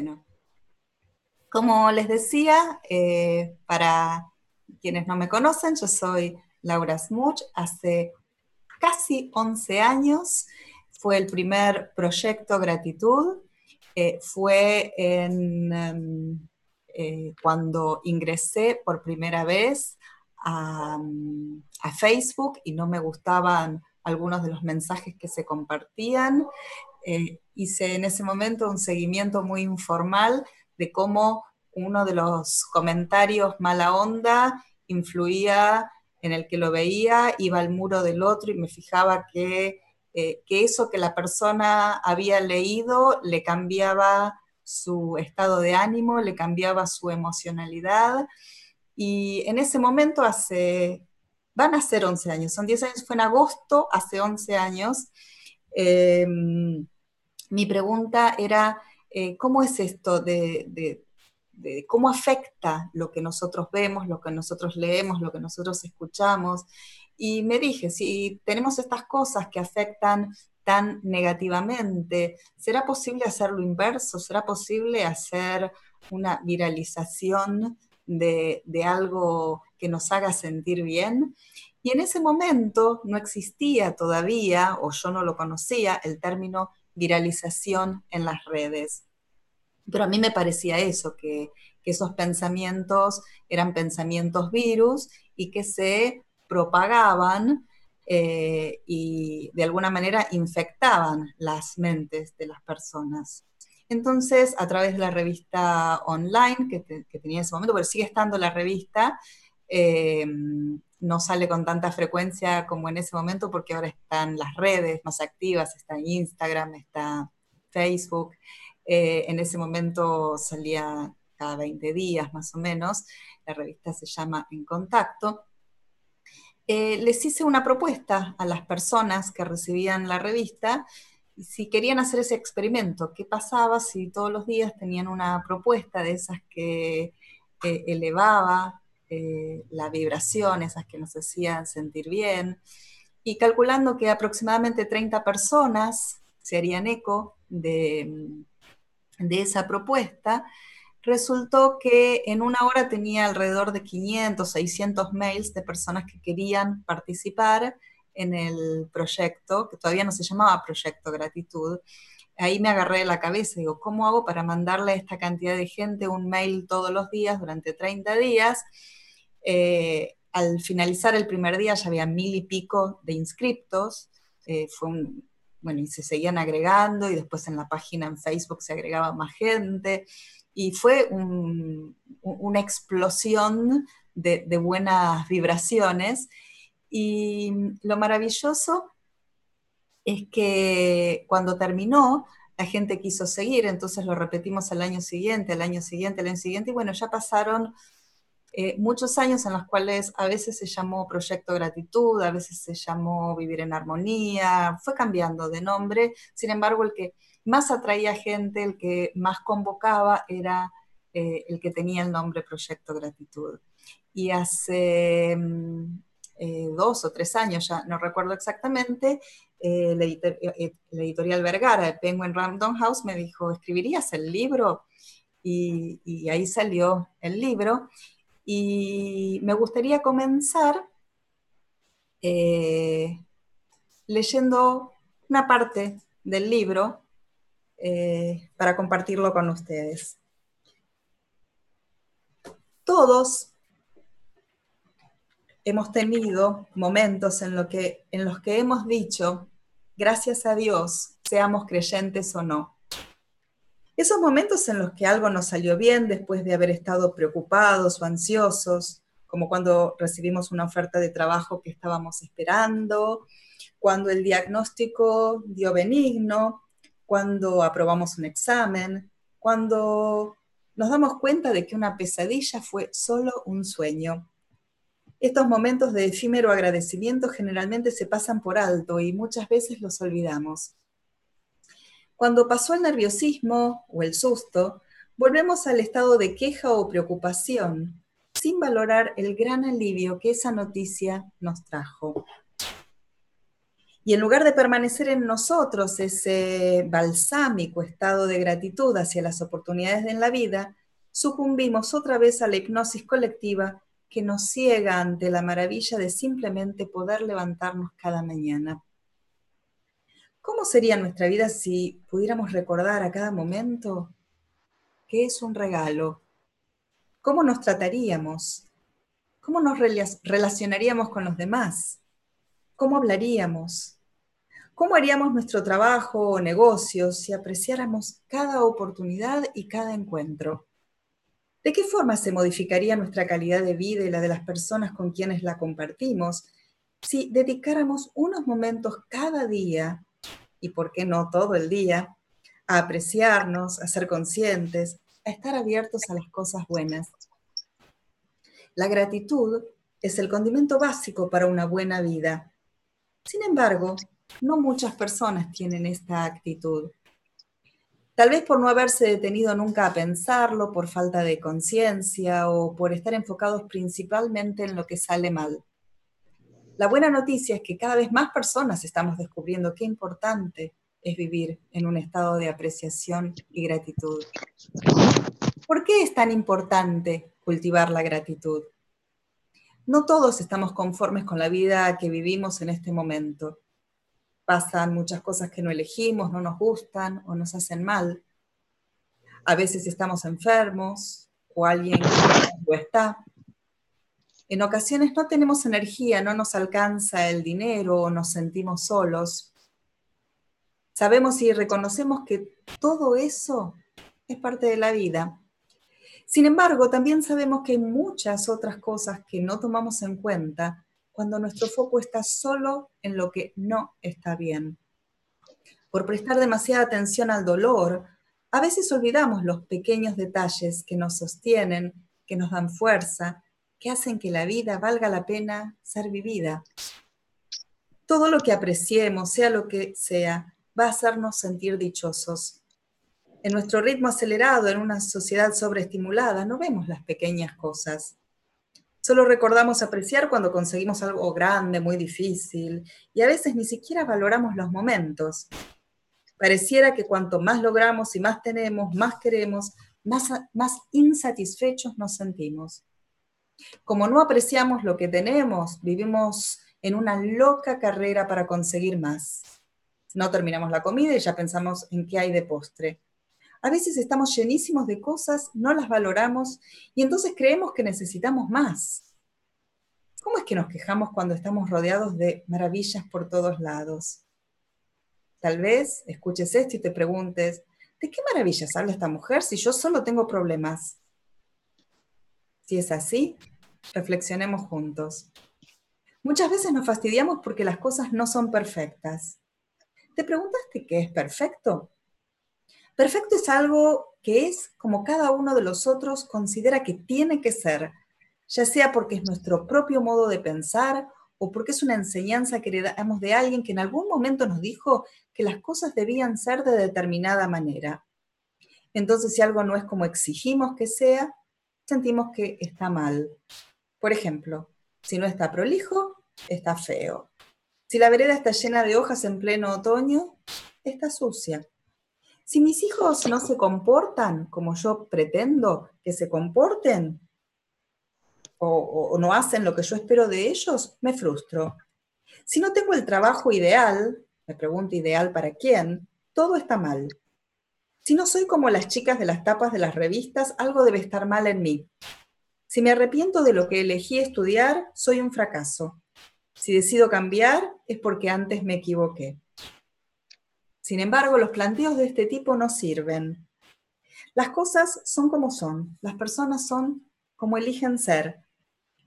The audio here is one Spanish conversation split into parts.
Bueno, como les decía, eh, para quienes no me conocen, yo soy Laura Smuch. Hace casi 11 años fue el primer proyecto Gratitud. Eh, fue em, eh, cuando ingresé por primera vez a, Facebook y no me gustaban algunos de los mensajes que se compartían. Hice en ese momento un seguimiento muy informal de cómo uno de los comentarios mala onda influía en el que lo veía, iba al muro del otro y me fijaba que, eh, eso que la persona había leído le cambiaba su estado de ánimo, le cambiaba su emocionalidad. Y en ese momento hace, van a ser 11 años, son 10 años, fue en agosto, hace 11 años, em, mi pregunta era, eh, ¿cómo es esto de, cómo afecta lo que nosotros vemos, lo que nosotros leemos, lo que nosotros escuchamos? Y me dije, si tenemos estas cosas que afectan tan negativamente, ¿será posible hacer lo inverso? ¿Será posible hacer una viralización de algo que nos haga sentir bien? Y en ese momento no existía todavía, o yo no lo conocía, el término viralización en las redes. Pero a mí me parecía eso, que, esos pensamientos eran pensamientos virus y que se propagaban eh, y de alguna manera infectaban las mentes de las personas. Entonces, a través de la revista online que, tenía en ese momento, pero sigue estando la revista, eh, no sale con tanta frecuencia como en ese momento porque ahora están las redes más activas, está Instagram, está Facebook. Eh, en ese momento salía cada 20 días más o menos, la revista se llama En Contacto. Eh, les hice una propuesta a las personas que recibían la revista si querían hacer ese experimento, qué pasaba si todos los días tenían una propuesta de esas que elevaba eh, la vibración, esas que nos hacían sentir bien, y calculando que aproximadamente 30 personas se harían eco de, de esa propuesta, resultó que en una hora tenía alrededor de 500, 600 mails de personas que querían participar en el proyecto, que todavía no se llamaba Proyecto Gratitud. Ahí me agarré la cabeza y digo, ¿cómo hago para mandarle a esta cantidad de gente un mail todos los días durante 30 días? Eh, al finalizar el primer día ya había mil y pico de inscriptos, eh, fue bueno, y se seguían agregando y después en la página en Facebook se agregaba más gente y fue una explosión de, de, buenas vibraciones. Y lo maravilloso es que cuando terminó, la gente quiso seguir, entonces lo repetimos al año siguiente, al año siguiente, al año siguiente, y bueno, ya pasaron eh, muchos años en los cuales a veces se llamó Proyecto Gratitud, a veces se llamó Vivir en Armonía, fue cambiando de nombre, sin embargo el que más atraía gente, el que más convocaba era eh, el que tenía el nombre Proyecto Gratitud. Y hace mm, eh, dos o tres años, ya no recuerdo exactamente, la, editorial Vergara de Penguin Random House me dijo, ¿escribirías el libro? Y, y ahí salió el libro. Y me gustaría comenzar eh, leyendo una parte del libro eh, para compartirlo con ustedes. Todos hemos tenido momentos en, en los que hemos dicho, gracias a Dios, seamos creyentes o no. Esos momentos en los que algo nos salió bien después de haber estado preocupados o ansiosos, como cuando recibimos una oferta de trabajo que estábamos esperando, cuando el diagnóstico dio benigno, cuando aprobamos un examen, cuando nos damos cuenta de que una pesadilla fue solo un sueño. Estos momentos de efímero agradecimiento generalmente se pasan por alto y muchas veces los olvidamos. Cuando pasó el nerviosismo o el susto, volvemos al estado de queja o preocupación, sin valorar el gran alivio que esa noticia nos trajo. Y en lugar de permanecer en nosotros ese balsámico estado de gratitud hacia las oportunidades en la vida, sucumbimos otra vez a la hipnosis colectiva que nos ciega ante la maravilla de simplemente poder levantarnos cada mañana. ¿Cómo sería nuestra vida si pudiéramos recordar a cada momento que es un regalo? ¿Cómo nos trataríamos? ¿Cómo nos relacionaríamos con los demás? ¿Cómo hablaríamos? ¿Cómo haríamos nuestro trabajo o negocios si apreciáramos cada oportunidad y cada encuentro? ¿De qué forma se modificaría nuestra calidad de vida y la de las personas con quienes la compartimos si dedicáramos unos momentos cada día, y por qué no todo el día, a apreciarnos, a ser conscientes, a estar abiertos a las cosas buenas? La gratitud es el condimento básico para una buena vida. Sin embargo, no muchas personas tienen esta actitud. Tal vez por no haberse detenido nunca a pensarlo, por falta de conciencia o por estar enfocados principalmente en lo que sale mal. La buena noticia es que cada vez más personas estamos descubriendo qué importante es vivir en un estado de apreciación y gratitud. ¿Por qué es tan importante cultivar la gratitud? No todos estamos conformes con la vida que vivimos en este momento pasan muchas cosas que no elegimos, no nos gustan o nos hacen mal. A veces estamos enfermos o alguien no está. En ocasiones no tenemos energía, no nos alcanza el dinero o nos sentimos solos. Sabemos y reconocemos que todo eso es parte de la vida. Sin embargo, también sabemos que hay muchas otras cosas que no tomamos en cuenta cuando nuestro foco está solo en lo que no está bien. Por prestar demasiada atención al dolor, a veces olvidamos los pequeños detalles que nos sostienen, que nos dan fuerza, que hacen que la vida valga la pena ser vivida. Todo lo que apreciemos, sea lo que sea, va a hacernos sentir dichosos. En nuestro ritmo acelerado, en una sociedad sobreestimulada, no vemos las pequeñas cosas. Solo recordamos apreciar cuando conseguimos algo grande, muy difícil, y a veces ni siquiera valoramos los momentos. Pareciera que cuanto más logramos y más tenemos, más queremos, más, más insatisfechos nos sentimos. Como no apreciamos lo que tenemos, vivimos en una loca carrera para conseguir más. No terminamos la comida y ya pensamos en qué hay de postre. A veces estamos llenísimos de cosas, no las valoramos y entonces creemos que necesitamos más. ¿Cómo es que nos quejamos cuando estamos rodeados de maravillas por todos lados? Tal vez escuches esto y te preguntes, ¿de qué maravillas habla esta mujer si yo solo tengo problemas? Si es así, reflexionemos juntos. Muchas veces nos fastidiamos porque las cosas no son perfectas. ¿Te preguntaste qué es perfecto? Perfecto es algo que es como cada uno de los otros considera que tiene que ser, ya sea porque es nuestro propio modo de pensar o porque es una enseñanza que heredamos de alguien que en algún momento nos dijo que las cosas debían ser de determinada manera. Entonces, si algo no es como exigimos que sea, sentimos que está mal. Por ejemplo, si no está prolijo, está feo. Si la vereda está llena de hojas en pleno otoño, está sucia. Si mis hijos no se comportan como yo pretendo que se comporten o, no hacen lo que yo espero de ellos, me frustro. Si no tengo el trabajo ideal, me pregunto ideal para quién, todo está mal. Si no soy como las chicas de las tapas de las revistas, algo debe estar mal en mí. Si me arrepiento de lo que elegí estudiar, soy un fracaso. Si decido cambiar, es porque antes me equivoqué. Sin embargo, los planteos de este tipo no sirven. Las cosas son como son, las personas son como eligen ser.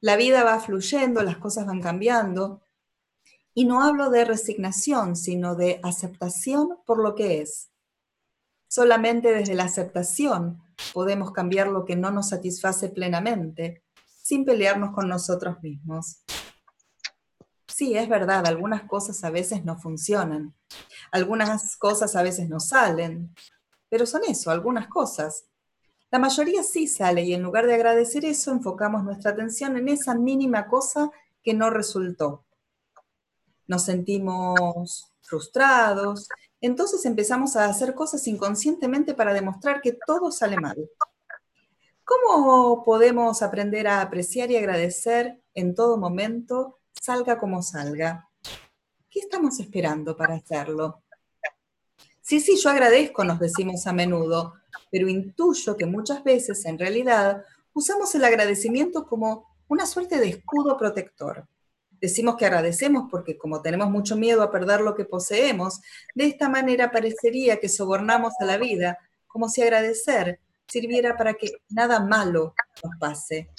La vida va fluyendo, las cosas van cambiando. Y no hablo de resignación, sino de aceptación por lo que es. Solamente desde la aceptación podemos cambiar lo que no nos satisface plenamente, sin pelearnos con nosotros mismos. Sí, es verdad, algunas cosas a veces no funcionan, algunas cosas a veces no salen, pero son eso, algunas cosas. La mayoría sí sale y en lugar de agradecer eso, enfocamos nuestra atención en esa mínima cosa que no resultó. nos sentimos frustrados, entonces empezamos a hacer cosas inconscientemente para demostrar que todo sale mal. ¿Cómo podemos aprender a apreciar y agradecer en todo momento, salga como salga? ¿Qué estamos esperando para hacerlo? Sí, sí, yo agradezco, nos decimos a menudo, pero intuyo que muchas veces, en realidad, usamos el agradecimiento como una suerte de escudo protector. Decimos que agradecemos porque como tenemos mucho miedo a perder lo que poseemos, de esta manera parecería que sobornamos a la vida, como si agradecer sirviera para que nada malo nos pase.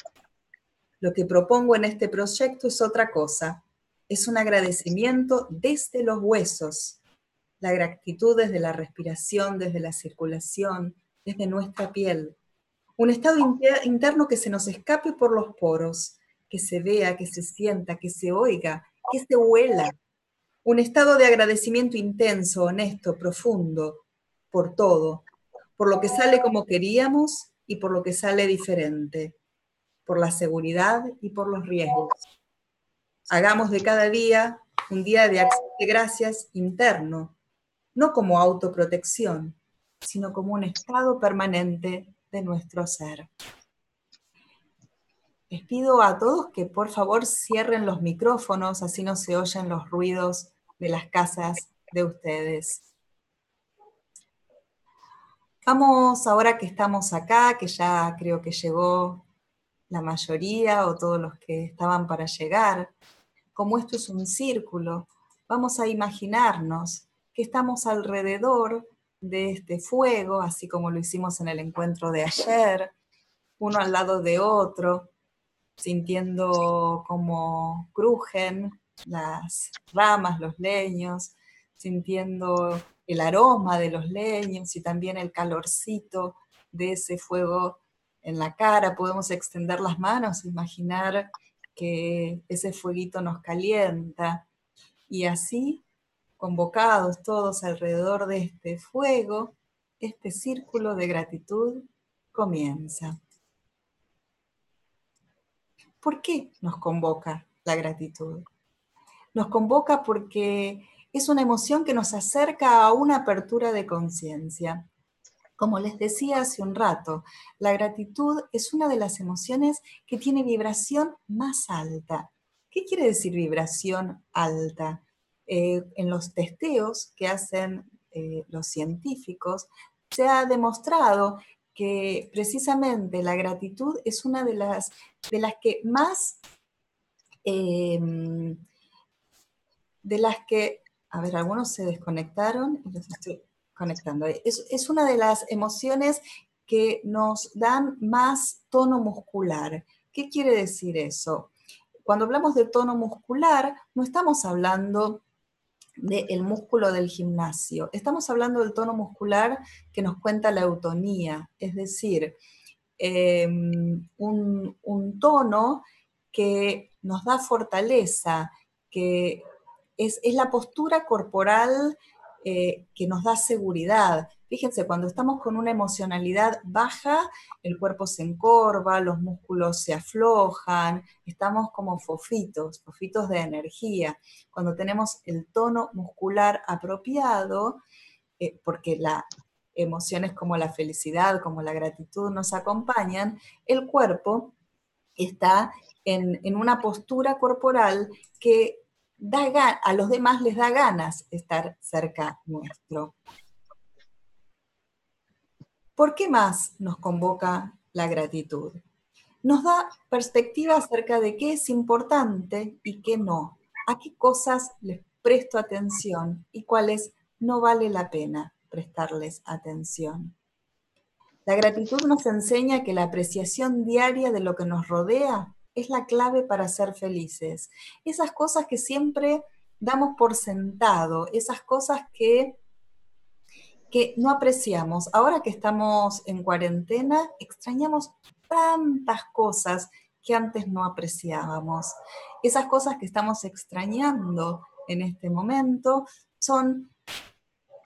Lo que propongo en este proyecto es otra cosa. Es un agradecimiento desde los huesos. La gratitud desde la respiración, desde la circulación, desde nuestra piel. Un estado interno que se nos escape por los poros, que se vea, que se sienta, que se oiga, que se huela. Un estado de agradecimiento intenso, honesto, profundo, por todo, por lo que sale como queríamos y por lo que sale diferente, por la seguridad y por los riesgos. Hagamos de cada día un día de de gracias interno, no como autoprotección, sino como un estado permanente de nuestro ser. Les pido a todos que por favor cierren los micrófonos, así no se oyen los ruidos de las casas de ustedes. Vamos ahora que estamos acá, que ya creo que llegó la mayoría o todos los que estaban para llegar, como esto es un círculo, vamos a imaginarnos que estamos alrededor de este fuego, así como lo hicimos en el encuentro de ayer, uno al lado de otro, sintiendo cómo crujen las ramas, los leños, sintiendo el aroma de los leños y también el calorcito de ese fuego en la cara. Podemos extender las manos, imaginar que ese fueguito nos calienta y así, convocados todos alrededor de este fuego, este círculo de gratitud comienza. ¿Por qué nos convoca la gratitud? Nos convoca porque es una emoción que nos acerca a una apertura de conciencia. Como les decía hace un rato, la gratitud es una de las emociones que tiene vibración más alta. ¿Qué quiere decir vibración alta? Eh, en los testeos que hacen eh, los científicos, se ha demostrado que precisamente la gratitud es una de las, de las que más, em, de las que a ver, algunos se desconectaron los estoy conectando. Es, es una de las emociones que nos dan más tono muscular. ¿Qué quiere decir eso? Cuando hablamos de tono muscular, no estamos hablando del músculo del gimnasio, estamos hablando del tono muscular que nos cuenta la eutonía, es decir, em, un, tono que nos da fortaleza, que es, la postura corporal eh, que nos da seguridad. Fíjense, cuando estamos con una emocionalidad baja, el cuerpo se encorva, los músculos se aflojan, estamos como fofitos, fofitos de energía. Cuando tenemos el tono muscular apropiado, eh, porque la emociones como la felicidad, como la gratitud nos acompañan, el cuerpo está en, en una postura corporal que a los demás les da ganas estar cerca nuestro. ¿Por qué más nos convoca la gratitud? Nos da perspectiva acerca de qué es importante y qué no, a qué cosas les presto atención y cuáles no vale la pena prestarles atención. La gratitud nos enseña que la apreciación diaria de lo que nos rodea es la clave para ser felices. Esas cosas que siempre damos por sentado, esas cosas que, que no apreciamos. Ahora que estamos en cuarentena, extrañamos tantas cosas que antes no apreciábamos. Esas cosas que estamos extrañando en este momento son,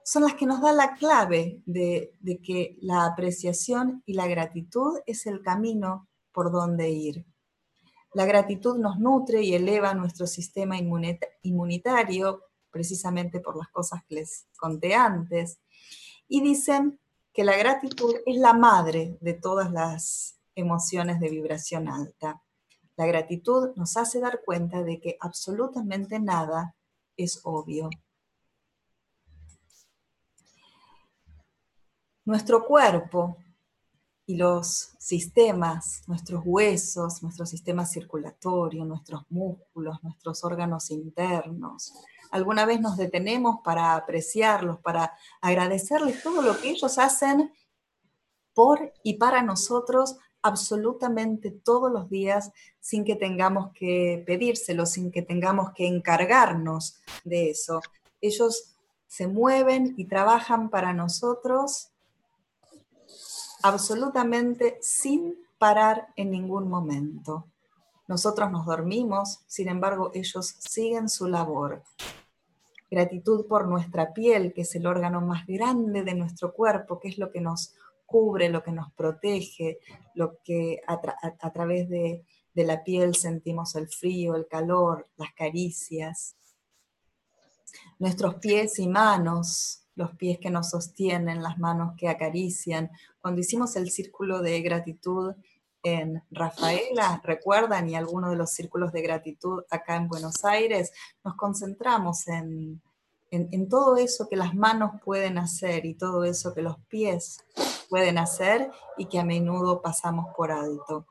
son las que nos dan la clave de, de que la apreciación y la gratitud es el camino por donde ir. La gratitud nos nutre y eleva nuestro sistema inmunitario, precisamente por las cosas que les conté antes. Y dicen que la gratitud es la madre de todas las emociones de vibración alta. La gratitud nos hace dar cuenta de que absolutamente nada es obvio. Nuestro cuerpo y los sistemas, nuestros huesos, nuestro sistema circulatorio, nuestros músculos, nuestros órganos internos. Alguna vez nos detenemos para apreciarlos, para agradecerles todo lo que ellos hacen por y para nosotros absolutamente todos los días sin que tengamos que pedírselo, sin que tengamos que encargarnos de eso. Ellos se mueven y trabajan para nosotros absolutamente sin parar en ningún momento. Nosotros nos dormimos, sin embargo, ellos siguen su labor. Gratitud por nuestra piel, que es el órgano más grande de nuestro cuerpo, que es lo que nos cubre, lo que nos protege, lo que a, través de, de la piel sentimos el frío, el calor, las caricias. Nuestros pies y manos, los pies que nos sostienen, las manos que acarician. Cuando hicimos el círculo de gratitud Rafaela, recuerdan, y alguno de los círculos de gratitud acá en Buenos Aires, nos concentramos en, en, todo eso que las manos pueden hacer y todo eso que los pies pueden hacer y que a menudo pasamos por alto.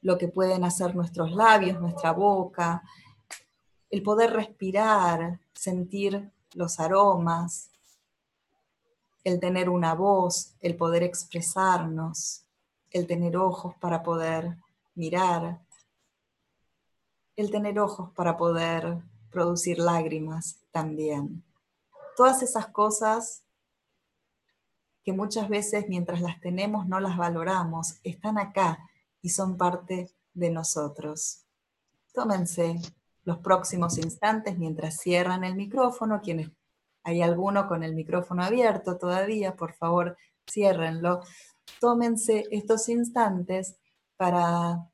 Lo que pueden hacer nuestros labios, nuestra boca, el poder respirar, sentir los aromas, el tener una voz, el poder expresarnos, el tener ojos para poder mirar, el tener ojos para poder producir lágrimas también. Todas esas cosas que muchas veces mientras las tenemos no las valoramos, están acá y son parte de nosotros. Tómense los próximos instantes mientras cierran el micrófono. Quienes hay alguno con el micrófono abierto todavía, por favor, ciérrenlo. Tómense estos instantes para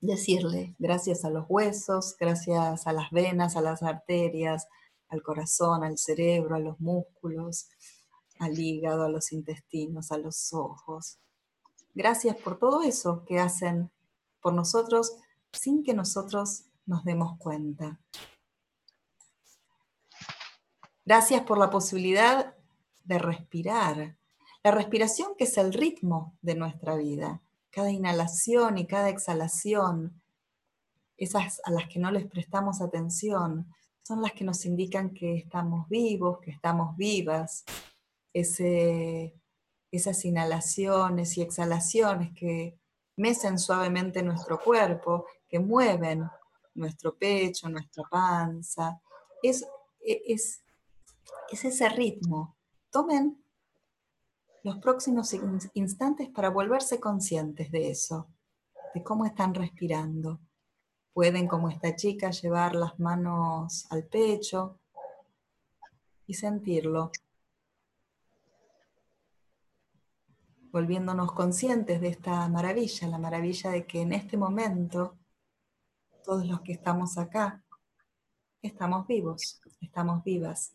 decirle gracias a los huesos, gracias a las venas, a las arterias, al corazón, al cerebro, a los músculos, al hígado, a los intestinos, a los ojos. Gracias por todo eso que hacen por nosotros sin que nosotros nos demos cuenta. Gracias por la posibilidad de respirar. La respiración que es el ritmo de nuestra vida. Cada inhalación y cada exhalación, esas a las que no les prestamos atención, son las que nos indican que estamos vivos, que estamos vivas. esas inhalaciones y exhalaciones que mecen suavemente nuestro cuerpo, que mueven nuestro pecho, nuestra panza. Es, es, es ese ritmo. Tomen los próximos instantes para volverse conscientes de eso, de cómo están respirando. Pueden, como esta chica, llevar las manos al pecho y sentirlo. Volviéndonos conscientes de esta maravilla, la maravilla de que en este momento todos los que estamos acá, estamos vivos, estamos vivas.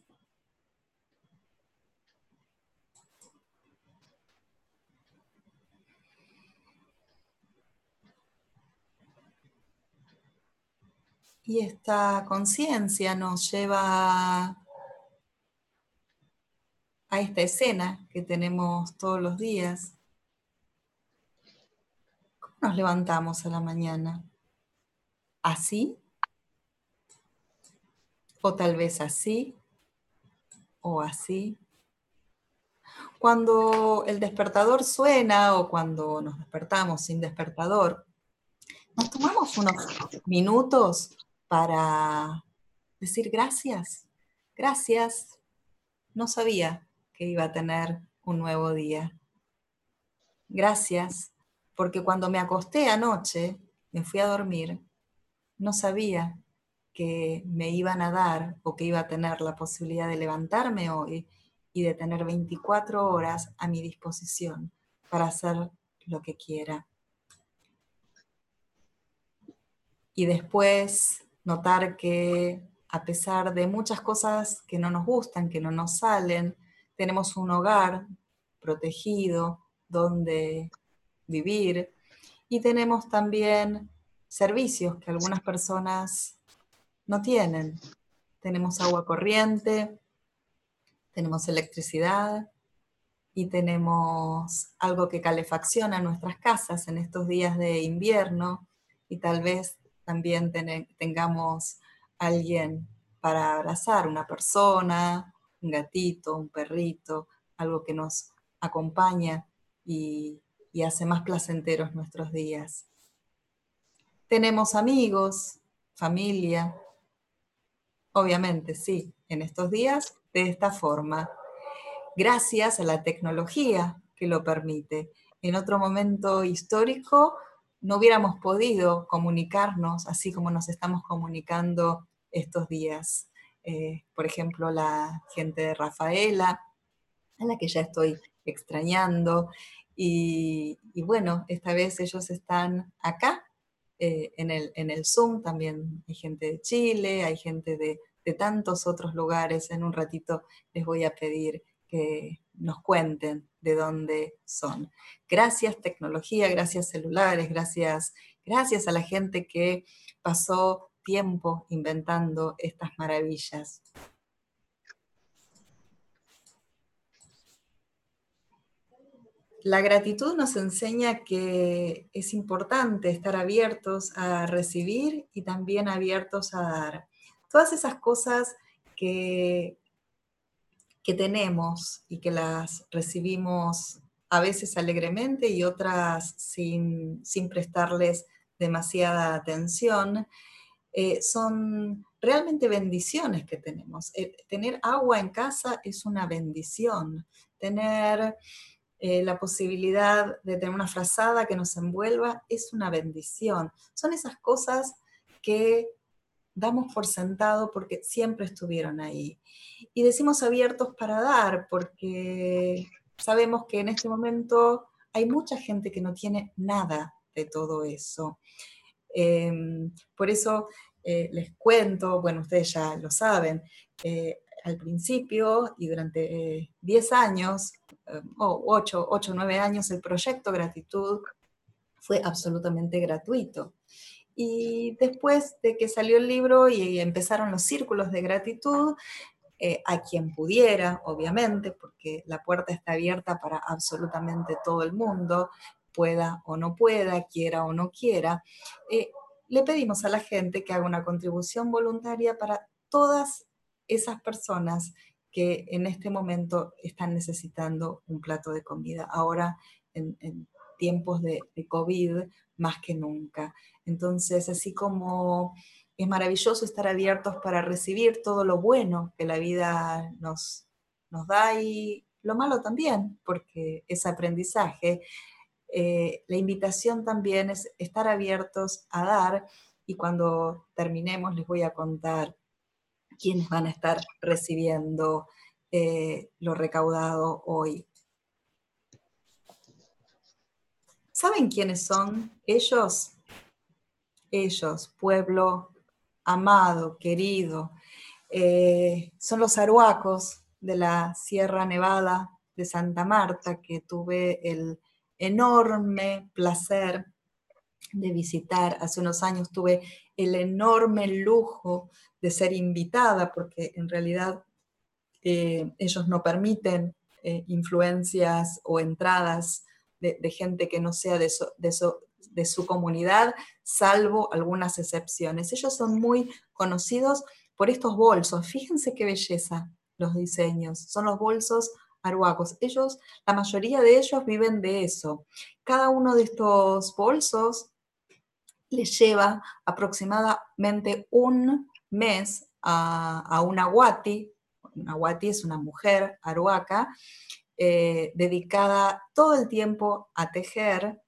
Y esta conciencia nos lleva a esta escena que tenemos todos los días. ¿Cómo nos levantamos a la mañana? así, o tal vez así, o así. Cuando el despertador suena o cuando nos despertamos sin despertador, nos tomamos unos minutos para decir gracias, gracias, no sabía que iba a tener un nuevo día. Gracias, porque cuando me acosté anoche, me fui a dormir, no sabía que me iban a dar o que iba a tener la posibilidad de levantarme hoy y de tener 24 horas a mi disposición para hacer lo que quiera. y después notar que a pesar de muchas cosas que no nos gustan, que no nos salen, tenemos un hogar protegido donde vivir y tenemos también servicios que algunas personas no tienen. Tenemos agua corriente, tenemos electricidad y tenemos algo que calefacciona nuestras casas en estos días de invierno y tal vez también tengamos alguien para abrazar, una persona, un gatito, un perrito, algo que nos acompaña y, hace más placenteros nuestros días. Tenemos amigos, familia, obviamente, sí, en estos días de esta forma, gracias a la tecnología que lo permite. En otro momento histórico no hubiéramos podido comunicarnos así como nos estamos comunicando estos días. Eh, por ejemplo, la gente de Rafaela, a la que ya estoy extrañando. Y, bueno, esta vez ellos están acá eh, en, el, en, el, Zoom, también hay gente de Chile, hay gente de, de tantos otros lugares. En un ratito les voy a pedir que nos cuenten de dónde son. Gracias tecnología, gracias celulares, gracias, gracias a la gente que pasó tiempo inventando estas maravillas. La gratitud nos enseña que es importante estar abiertos a recibir y también abiertos a dar. Todas esas cosas que, que tenemos y que las recibimos a veces alegremente y otras sin, prestarles demasiada atención, eh, son realmente bendiciones que tenemos. Eh, tener agua en casa es una bendición. Tener eh, la posibilidad de tener una frazada que nos envuelva es una bendición. Son esas cosas que damos por sentado porque siempre estuvieron ahí. Y decimos abiertos para dar porque sabemos que en este momento hay mucha gente que no tiene nada de todo eso. Em, por eso eh, les cuento, bueno, ustedes ya lo saben, eh, al principio y durante 10 años, o 8 o 9 años, el proyecto Gratitud fue absolutamente gratuito. Y después de que salió el libro y empezaron los círculos de gratitud, eh, a quien pudiera, obviamente, porque la puerta está abierta para absolutamente todo el mundo, pueda o no pueda, quiera o no quiera, eh, le pedimos a la gente que haga una contribución voluntaria para todas esas personas que en este momento están necesitando un plato de comida. Ahora, en, tiempos de, COVID, más que nunca. Entonces, así como es maravilloso estar abiertos para recibir todo lo bueno que la vida nos, nos da y lo malo también, porque es aprendizaje. Eh, la invitación también es estar abiertos a dar y cuando terminemos les voy a contar quiénes van a estar recibiendo eh, lo recaudado hoy. ¿Saben quiénes son ellos? ellos, pueblo amado, querido. Eh, son los aruacos de la Sierra Nevada de Santa Marta que tuve el enorme placer de visitar. Hace unos años tuve el enorme lujo de ser invitada porque en realidad eh, ellos no permiten eh, influencias o entradas de, gente que no sea de, su comunidad, salvo algunas excepciones. Ellos son muy conocidos por estos bolsos. Fíjense qué belleza los diseños. Son los bolsos aruacos. Ellos, la mayoría de ellos viven de eso. Cada uno de estos bolsos les lleva aproximadamente un mes a, una guati. Una guati es una mujer aruaca eh, dedicada todo el tiempo a tejer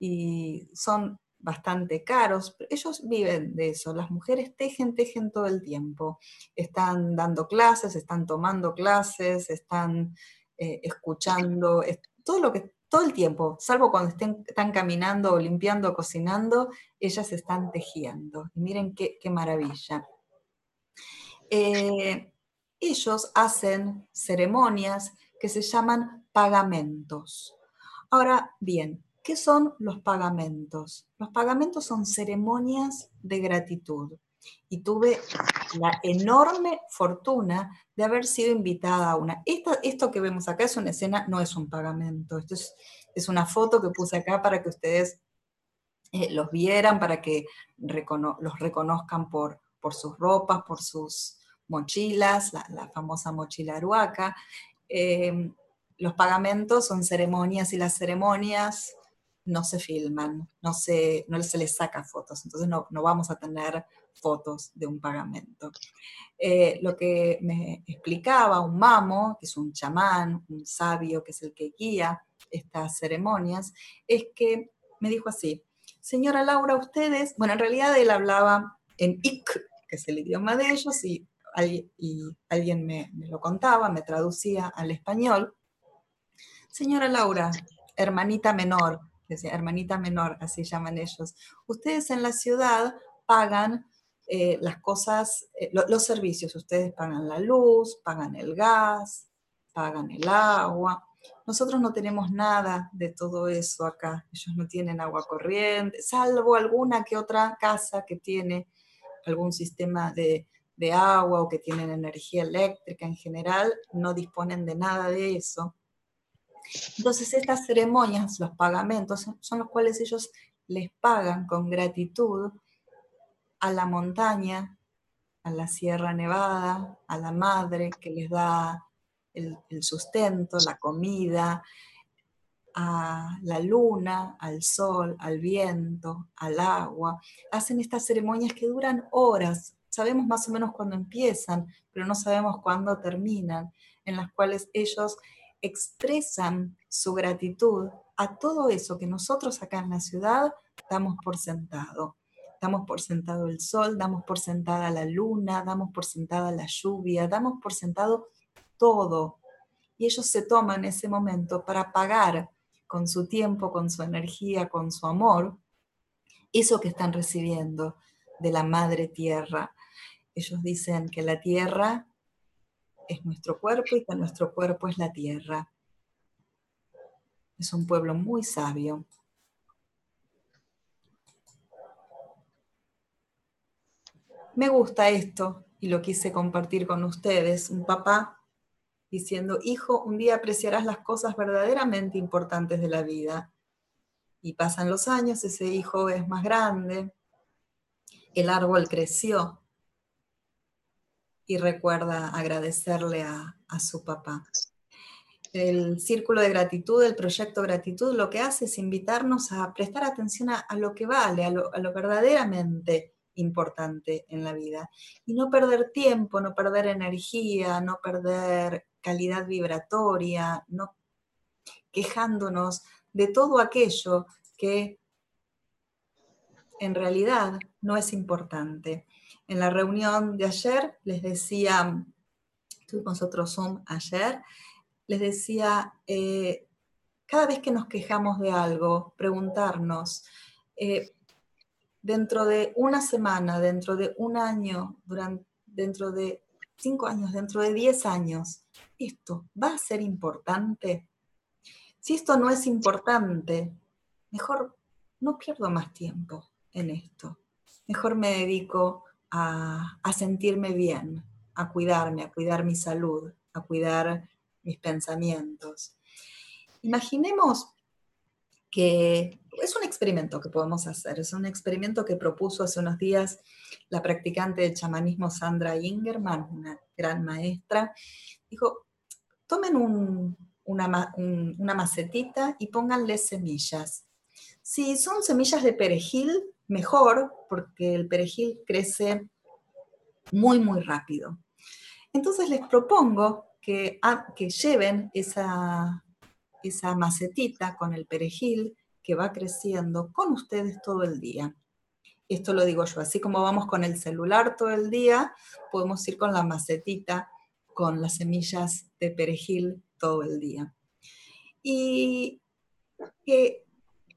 y son bastante caros, ellos viven de eso. Las mujeres tejen, tejen todo el tiempo. Están dando clases, están tomando clases, están eh, escuchando, todo lo que todo el tiempo, salvo cuando estén, están caminando o limpiando o cocinando, ellas están tejiendo. Y miren qué, maravilla. Eh, ellos hacen ceremonias que se llaman pagamentos. Ahora bien, ¿qué son los pagamentos? Los pagamentos son ceremonias de gratitud. Y tuve la enorme fortuna de haber sido invitada a una. Esto, que vemos acá es una escena, no es un pagamento. Esto es, una foto que puse acá para que ustedes eh, los vieran, para que los reconozcan por, por sus ropas, por sus mochilas, la, famosa mochila aruaca. Em, los pagamentos son ceremonias y las ceremonias no se filman, no se, no se les saca fotos, entonces no, no vamos a tener fotos de un pagamento. Eh, lo que me explicaba un mamo, que es un chamán, un sabio, que es el que guía estas ceremonias, es que me dijo así, señora Laura, ustedes, bueno, en realidad él hablaba en ik, que es el idioma de ellos, y, alguien me, me lo contaba, me traducía al español. Señora Laura, hermanita menor, decía hermanita menor, así llaman ellos, ustedes en la ciudad pagan eh, las cosas, eh, los servicios, ustedes pagan la luz, pagan el gas, pagan el agua. Nosotros no tenemos nada de todo eso acá. Ellos no tienen agua corriente, salvo alguna que otra casa que tiene algún sistema de, de agua o que tienen energía eléctrica en general, no disponen de nada de eso. Entonces estas ceremonias, los pagamentos, son los cuales ellos les pagan con gratitud a la montaña, a la Sierra Nevada, a la madre que les da el, sustento, la comida, a la luna, al sol, al viento, al agua. Hacen estas ceremonias que duran horas. Sabemos más o menos cuándo empiezan, pero no sabemos cuándo terminan, en las cuales ellos expresan su gratitud a todo eso que nosotros acá en la ciudad damos por sentado damos por sentado el sol, damos por sentada la luna, damos por sentada la lluvia, damos por sentado todo. Y ellos se toman ese momento para pagar con su tiempo, con su energía, con su amor, eso que están recibiendo de la madre tierra. Ellos dicen que la tierra es nuestro cuerpo y que nuestro cuerpo es la tierra. Es un pueblo muy sabio. me gusta esto y lo quise compartir con ustedes. Un papá diciendo, hijo, un día apreciarás las cosas verdaderamente importantes de la vida. Y pasan los años, ese hijo es más grande, el árbol creció y recuerda agradecerle a, su papá. El círculo de gratitud, el proyecto gratitud, lo que hace es invitarnos a prestar atención a, lo que vale, a lo, a lo verdaderamente importante en la vida. Y no perder tiempo, no perder energía, no perder calidad vibratoria, no quejándonos de todo aquello que en realidad no es importante. En la reunión de ayer les decía, tuvimos otro Zoom ayer, les decía, eh, cada vez que nos quejamos de algo, preguntarnos, eh, dentro de una semana, dentro de un año, dentro de cinco años, dentro de diez años, ¿esto va a ser importante? Si esto no es importante, mejor no pierdo más tiempo en esto. Mejor me dedico a, sentirme bien, a cuidarme, a cuidar mi salud, a cuidar mis pensamientos. Imaginemos que es un experimento que podemos hacer, es un experimento que propuso hace unos días la practicante de chamanismo Sandra Ingerman, una gran maestra. Dijo, tomen una, una macetita y pónganle semillas. Si son semillas de perejil, mejor, porque el perejil crece muy, muy rápido. Entonces les propongo que, ah, que lleven esa, esa macetita con el perejil que va creciendo con ustedes todo el día. Esto lo digo yo, así como vamos con el celular todo el día, podemos ir con la macetita, con las semillas de perejil todo el día. Y que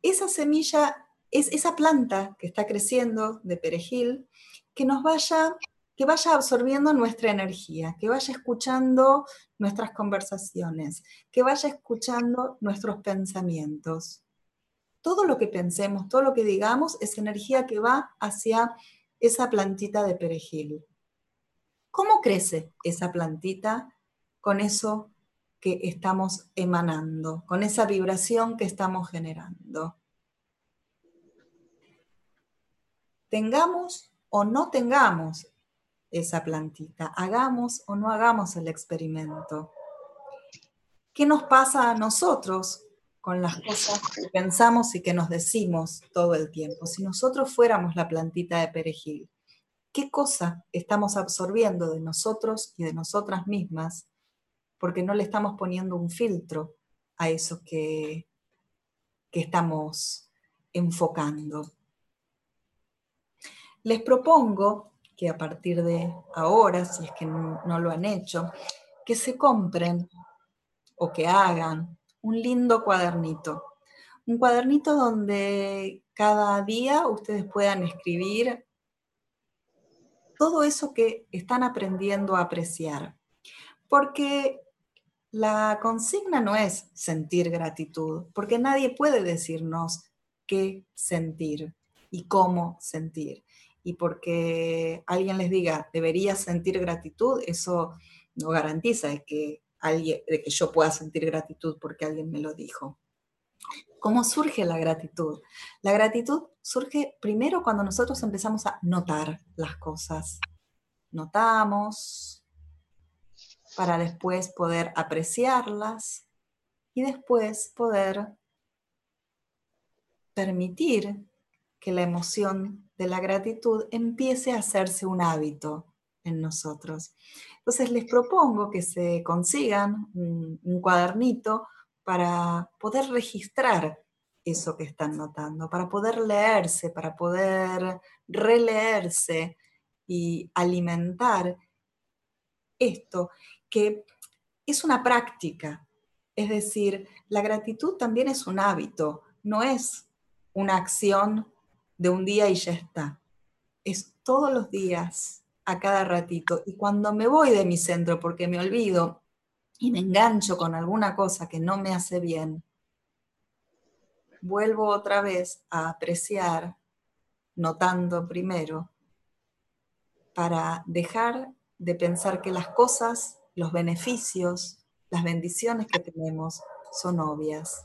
esa semilla es esa planta que está creciendo de perejil que nos vaya que vaya absorbiendo nuestra energía, que vaya escuchando nuestras conversaciones, que vaya escuchando nuestros pensamientos. Todo lo que pensemos, todo lo que digamos es energía que va hacia esa plantita de perejil. ¿Cómo crece esa plantita con eso que estamos emanando, con esa vibración que estamos generando? Tengamos o no tengamos esa plantita, hagamos o no hagamos el experimento. ¿Qué nos pasa a nosotros con las cosas que pensamos y que nos decimos todo el tiempo? Si nosotros fuéramos la plantita de perejil, ¿qué cosa estamos absorbiendo de nosotros y de nosotras mismas? Porque no le estamos poniendo un filtro a eso que, que estamos enfocando. Les propongo que a partir de ahora, si es que no, lo han hecho, que se compren o que hagan un lindo cuadernito. Un cuadernito donde cada día ustedes puedan escribir todo eso que están aprendiendo a apreciar. Porque la consigna no es sentir gratitud, porque nadie puede decirnos qué sentir y cómo sentir y porque alguien les diga, deberías sentir gratitud, eso no garantiza que, alguien, de que yo pueda sentir gratitud porque alguien me lo dijo. ¿Cómo surge la gratitud? La gratitud surge primero cuando nosotros empezamos a notar las cosas. Notamos para después poder apreciarlas y después poder permitir que la emoción de la gratitud empiece a hacerse un hábito en nosotros. Entonces les propongo que se consigan un, cuadernito para poder registrar eso que están notando, para poder leerse, para poder releerse y alimentar esto, que es una práctica. Es decir, la gratitud también es un hábito, no es una acción de un día y ya está. Es todos los días, a cada ratito. Y cuando me voy de mi centro porque me olvido y me engancho con alguna cosa que no me hace bien, vuelvo otra vez a apreciar, notando primero, para dejar de pensar que las cosas, los beneficios, las bendiciones que tenemos son obvias.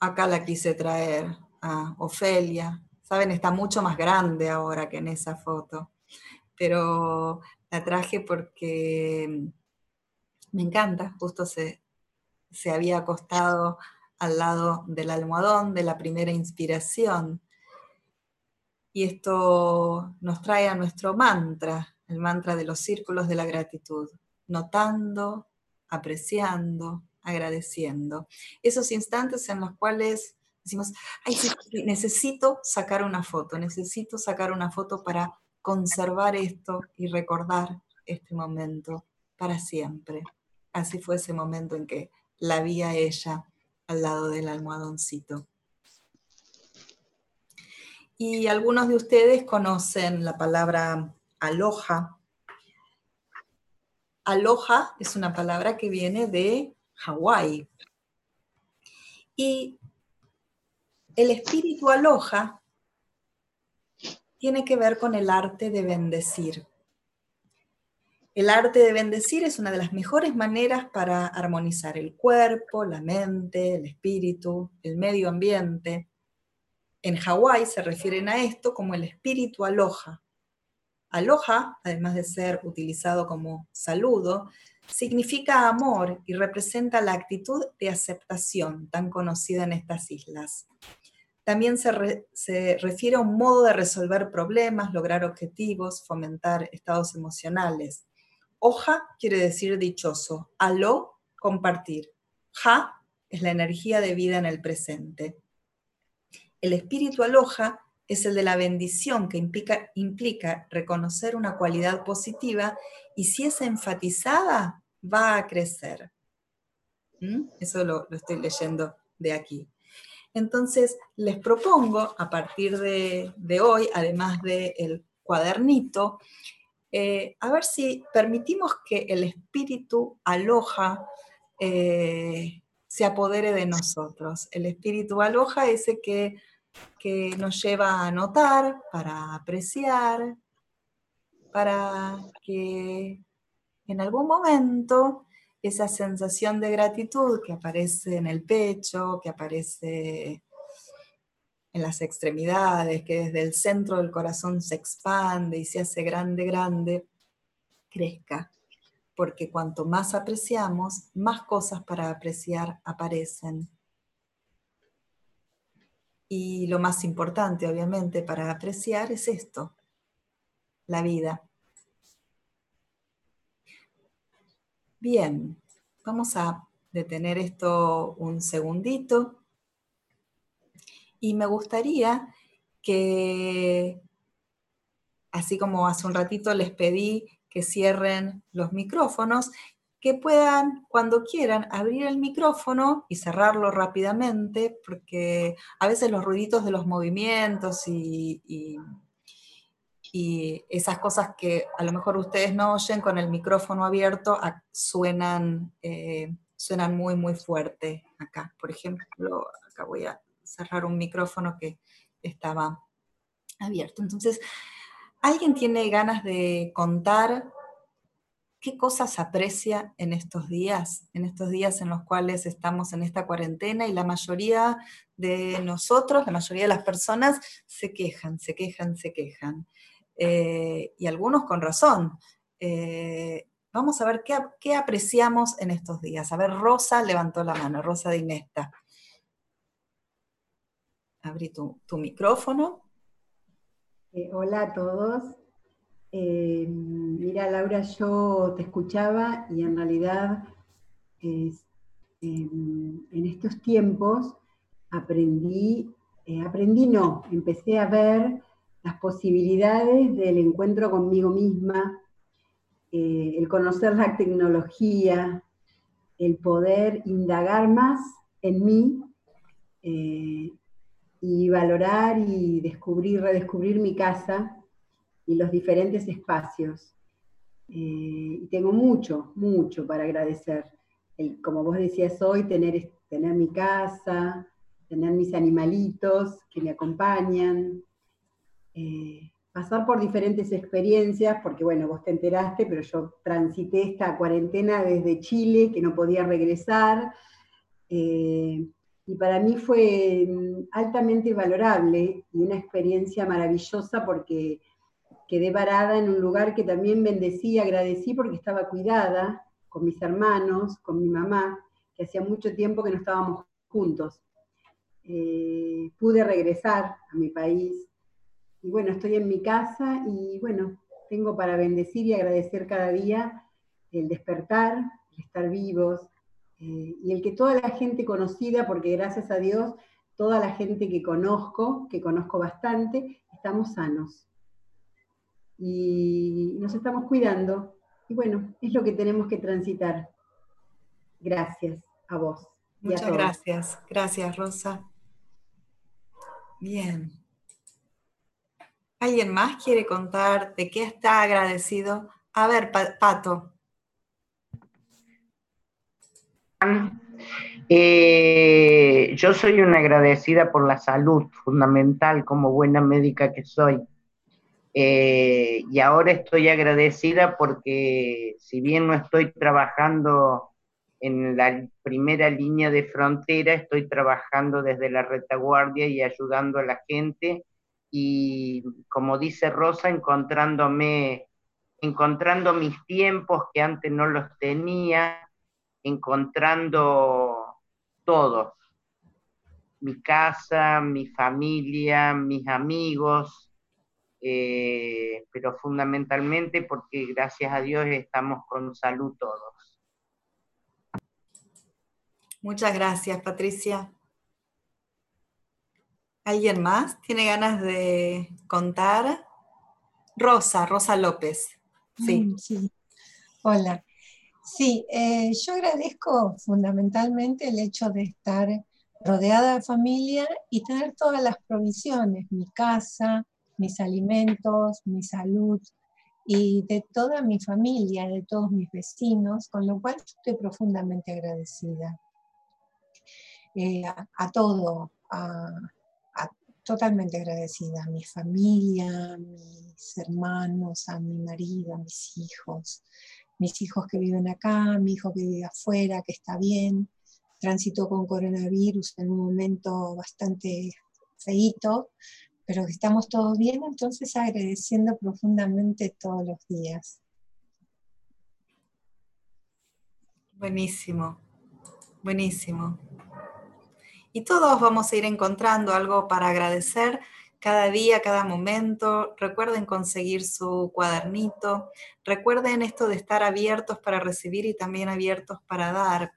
Acá la quise traer a Ofelia. Saben, está mucho más grande ahora que en esa foto, pero la traje porque me encanta, justo se, se había acostado al lado del almohadón de la primera inspiración. Y esto nos trae a nuestro mantra, el mantra de los círculos de la gratitud, notando, apreciando, agradeciendo. Esos instantes en los cuales decimos, necesito sacar una foto, necesito sacar una foto para conservar esto y recordar este momento para siempre. Así fue ese momento en que la vi a ella al lado del almohadoncito. Y algunos de ustedes conocen la palabra aloha. Aloha es una palabra que viene de Hawái. Y el espíritu aloja tiene que ver con el arte de bendecir. El arte de bendecir es una de las mejores maneras para armonizar el cuerpo, la mente, el espíritu, el medio ambiente. En Hawái se refieren a esto como el espíritu aloha. Aloha, además de ser utilizado como saludo, significa amor y representa la actitud de aceptación tan conocida en estas islas. También se, refiere a un modo de resolver problemas, lograr objetivos, fomentar estados emocionales. Oja quiere decir dichoso, alo, compartir. Ja es la energía de vida en el presente. El espíritu aloja es el de la bendición que implica, implica reconocer una cualidad positiva y si es enfatizada, va a crecer. ¿Mm? Eso lo, estoy leyendo de aquí. Entonces, les propongo a partir de, hoy, además del cuadernito, eh, a ver si permitimos que el espíritu aloja eh, se apodere de nosotros. El espíritu aloja ese que, que nos lleva a notar, para apreciar, para que en algún momento esa sensación de gratitud que aparece en el pecho, que aparece en las extremidades, que desde el centro del corazón se expande y se hace grande, grande, crezca. Porque cuanto más apreciamos, más cosas para apreciar aparecen. Y lo más importante, obviamente, para apreciar es esto, la vida. Bien, vamos a detener esto un segundito. Y me gustaría que, así como hace un ratito les pedí que cierren los micrófonos, que puedan, cuando quieran, abrir el micrófono y cerrarlo rápidamente, porque a veces los ruiditos de los movimientos y, esas cosas que a lo mejor ustedes no oyen con el micrófono abierto suenan, eh, suenan muy, muy fuerte acá. Por ejemplo, acá voy a cerrar un micrófono que estaba abierto. Entonces, ¿alguien tiene ganas de contar qué cosas aprecia en estos días, en estos días en los cuales estamos en esta cuarentena y la mayoría de nosotros, la mayoría de las personas se quejan, se quejan, se quejan. Eh, y algunos con razón. Eh, vamos a ver qué, qué, apreciamos en estos días. A ver, Rosa levantó la mano, Rosa de Inesta abrí tu, micrófono. Eh, hola a todos. Mira, Laura, yo te escuchaba y en realidad em, en estos tiempos aprendí, aprendí no, empecé a ver las posibilidades del encuentro conmigo misma, el conocer la tecnología, el poder indagar más en mí y valorar y descubrir, redescubrir mi casa y los diferentes espacios. Eh, y tengo mucho, mucho para agradecer. Como vos decías hoy, tener, tener mi casa, tener mis animalitos que me acompañan, eh, pasar por diferentes experiencias, porque bueno, vos te enteraste, pero yo transité esta cuarentena desde Chile, que no podía regresar. Eh, y para mí fue mm, altamente valorable y una experiencia maravillosa porque quedé varada en un lugar que también bendecí agradecí porque estaba cuidada con mis hermanos, con mi mamá, que hacía mucho tiempo que no estábamos juntos. Eh, pude regresar a mi país y bueno, estoy en mi casa y bueno, tengo para bendecir y agradecer cada día el despertar, el estar vivos, eh, y el que toda la gente conocida, porque gracias a Dios, toda la gente que conozco, que conozco bastante, estamos sanos. Y nos estamos cuidando. Y bueno, es lo que tenemos que transitar. Gracias a vos. Muchas gracias. Gracias, Rosa. Bien. ¿Alguien más quiere contar de qué está agradecido? A ver, Pato. Eh, yo soy una agradecida por la salud, fundamental como buena médica que soy. Eh, y ahora estoy agradecida porque si bien no estoy trabajando en la primera línea de frontera, estoy trabajando desde la retaguardia y ayudando a la gente y como dice Rosa, encontrándome, encontrando mis tiempos que antes no los tenía, encontrando todo, mi casa, mi familia, mis amigos, eh, pero fundamentalmente porque gracias a Dios estamos con salud todos. Muchas gracias, Patricia. ¿Alguien más tiene ganas de contar? Rosa, Rosa López. Sí. Hola. Sí, eh, yo agradezco fundamentalmente el hecho de estar rodeada de familia y tener todas las provisiones, mi casa, mis alimentos, mi salud y de toda mi familia, de todos mis vecinos, con lo cual estoy profundamente agradecida. Eh, a, todo, totalmente agradecida a mi familia, a mis hermanos, a mi marido, a mis hijos, mis hijos que viven acá, mi hijo que vive afuera, que está bien, transitó con coronavirus en un momento bastante feito, pero que estamos todos bien, entonces agradeciendo profundamente todos los días. Buenísimo, buenísimo. Y todos vamos a ir encontrando algo para agradecer cada día, cada momento. Recuerden conseguir su cuadernito. Recuerden esto de estar abiertos para recibir y también abiertos para dar.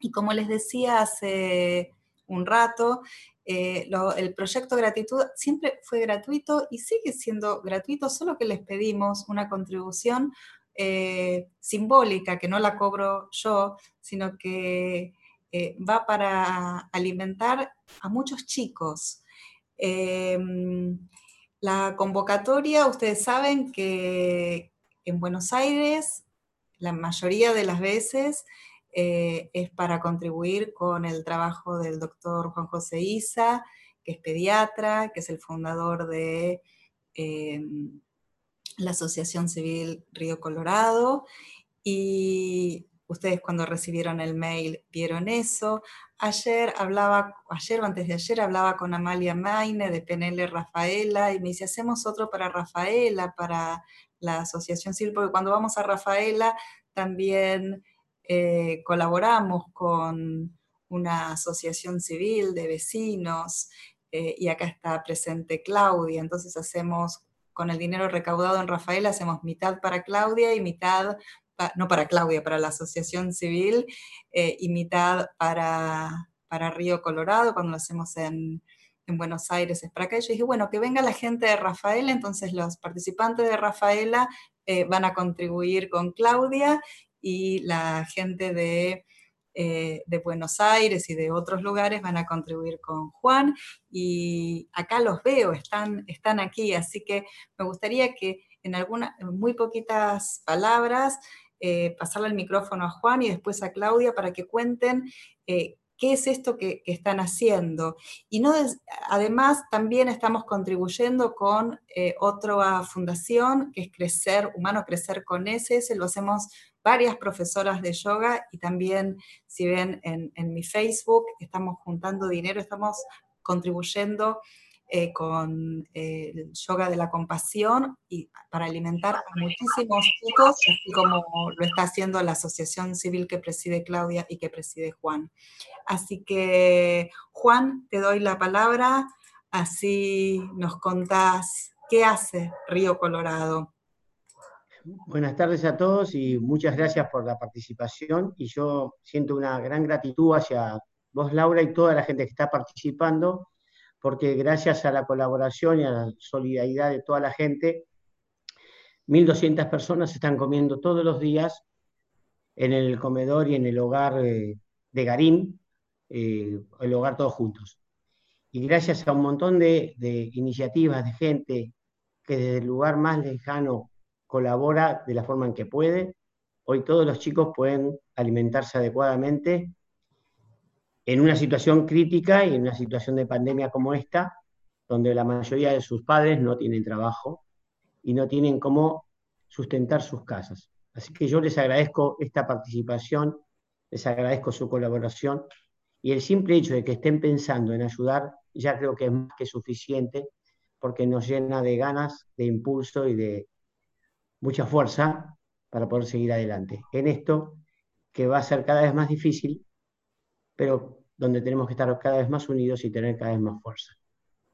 Y como les decía hace un rato, eh, el proyecto Gratitud siempre fue gratuito y sigue siendo gratuito, solo que les pedimos una contribución eh, simbólica, que no la cobro yo, sino que eh, va para alimentar a muchos chicos. la convocatoria, ustedes saben que en Buenos Aires, la mayoría de las veces, eh, es para contribuir con el trabajo del doctor Juan José Isa, que es pediatra, que es el fundador de la Asociación Civil Río Colorado. Y ustedes cuando recibieron el mail vieron eso. Ayer hablaba, ayer o antes de ayer hablaba con Amalia Maine de PNL Rafaela y me dice, hacemos otro para Rafaela, para la Asociación Civil, porque cuando vamos a Rafaela también eh, colaboramos con una asociación civil de vecinos eh, y acá está presente Claudia, entonces hacemos con el dinero recaudado en Rafael, hacemos mitad para Claudia y mitad, no para Claudia, para la asociación civil eh, y mitad para, para Río Colorado, cuando lo hacemos en, en Buenos Aires es para acá. Yo dije, bueno, que venga la gente de Rafaela, entonces los participantes de Rafaela van a contribuir con Claudia y la gente eh, de, Buenos Aires y de otros lugares van a contribuir con Juan y acá los veo, están, están aquí, así que me gustaría que en algunas, muy poquitas palabras, eh, pasarle el micrófono a Juan y después a Claudia para que cuenten eh, qué es esto que, están haciendo. Y no además también estamos contribuyendo con otra fundación que es Crecer, Humano Crecer con SS, lo hacemos varias profesoras de yoga y también si ven en, mi Facebook, estamos juntando dinero, estamos contribuyendo eh, con eh, el yoga de la compasión y para alimentar a muchísimos chicos, así como lo está haciendo la asociación civil que preside Claudia y que preside Juan. Así que, Juan, te doy la palabra, así nos contás qué hace Río Colorado. Buenas tardes a todos y muchas gracias por la participación. Y yo siento una gran gratitud hacia vos, Laura, y toda la gente que está participando, porque gracias a la colaboración y a la solidaridad de toda la gente, 1.200 personas están comiendo todos los días en el comedor y en el hogar eh, de Garín, eh, el hogar todos juntos. Y gracias a un montón de, de iniciativas de gente que desde el lugar más lejano colabora de la forma en que puede. Hoy todos los chicos pueden alimentarse adecuadamente en una situación crítica y en una situación de pandemia como esta, donde la mayoría de sus padres no tienen trabajo y no tienen cómo sustentar sus casas. Así que yo les agradezco esta participación, les agradezco su colaboración y el simple hecho de que estén pensando en ayudar ya creo que es más que suficiente porque nos llena de ganas, de impulso y de, mucha fuerza para poder seguir adelante. En esto que va a ser cada vez más difícil, pero donde tenemos que estar cada vez más unidos y tener cada vez más fuerza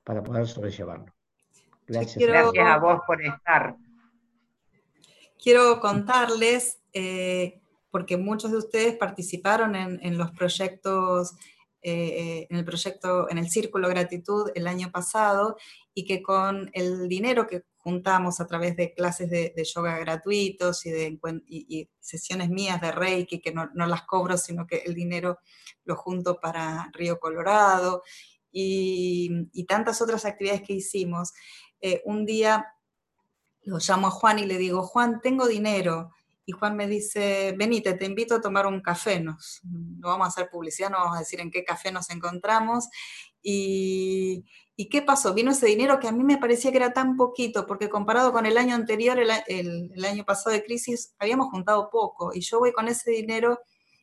para poder sobrellevarlo. Gracias. Gracias a vos por estar. Quiero contarles, eh, porque muchos de ustedes participaron en, los proyectos, eh, en el proyecto, en el Círculo Gratitud el año pasado, y que con el dinero que juntamos a través de clases de, yoga gratuitos y de sesiones mías de Reiki, que no, las cobro, sino que el dinero lo junto para Río Colorado, y, tantas otras actividades que hicimos. Eh, un día lo llamo a Juan y le digo, Juan, tengo dinero. Y Juan me dice, venite, te invito a tomar un café. Nos, no vamos a hacer publicidad, no vamos a decir en qué café nos encontramos. Y, qué pasó? Vino ese dinero que a mí me parecía que era tan poquito, porque comparado con el año anterior, el, año pasado de crisis, habíamos juntado poco. Y yo voy con ese dinero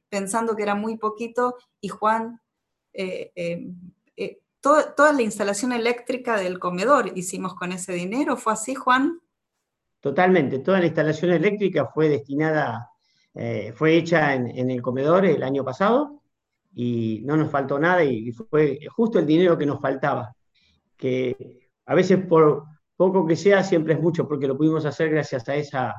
pensando que era muy poquito y Juan, eh, eh, eh, toda la instalación eléctrica del comedor hicimos con ese dinero. ¿Fue así, Juan? Totalmente, toda la instalación eléctrica fue destinada, fue hecha en, el comedor el año pasado y no nos faltó nada y fue justo el dinero que nos faltaba, que a veces por poco que sea siempre es mucho porque lo pudimos hacer gracias a esa